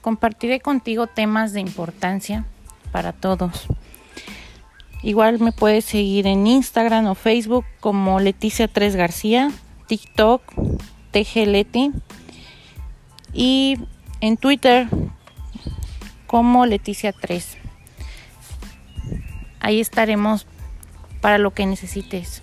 compartiré contigo temas de importancia para todos. Igual me puedes seguir en Instagram o Facebook como Leticia 3 García, TikTok, TGLeti y en Twitter como Leticia 3. Ahí estaremos para lo que necesites.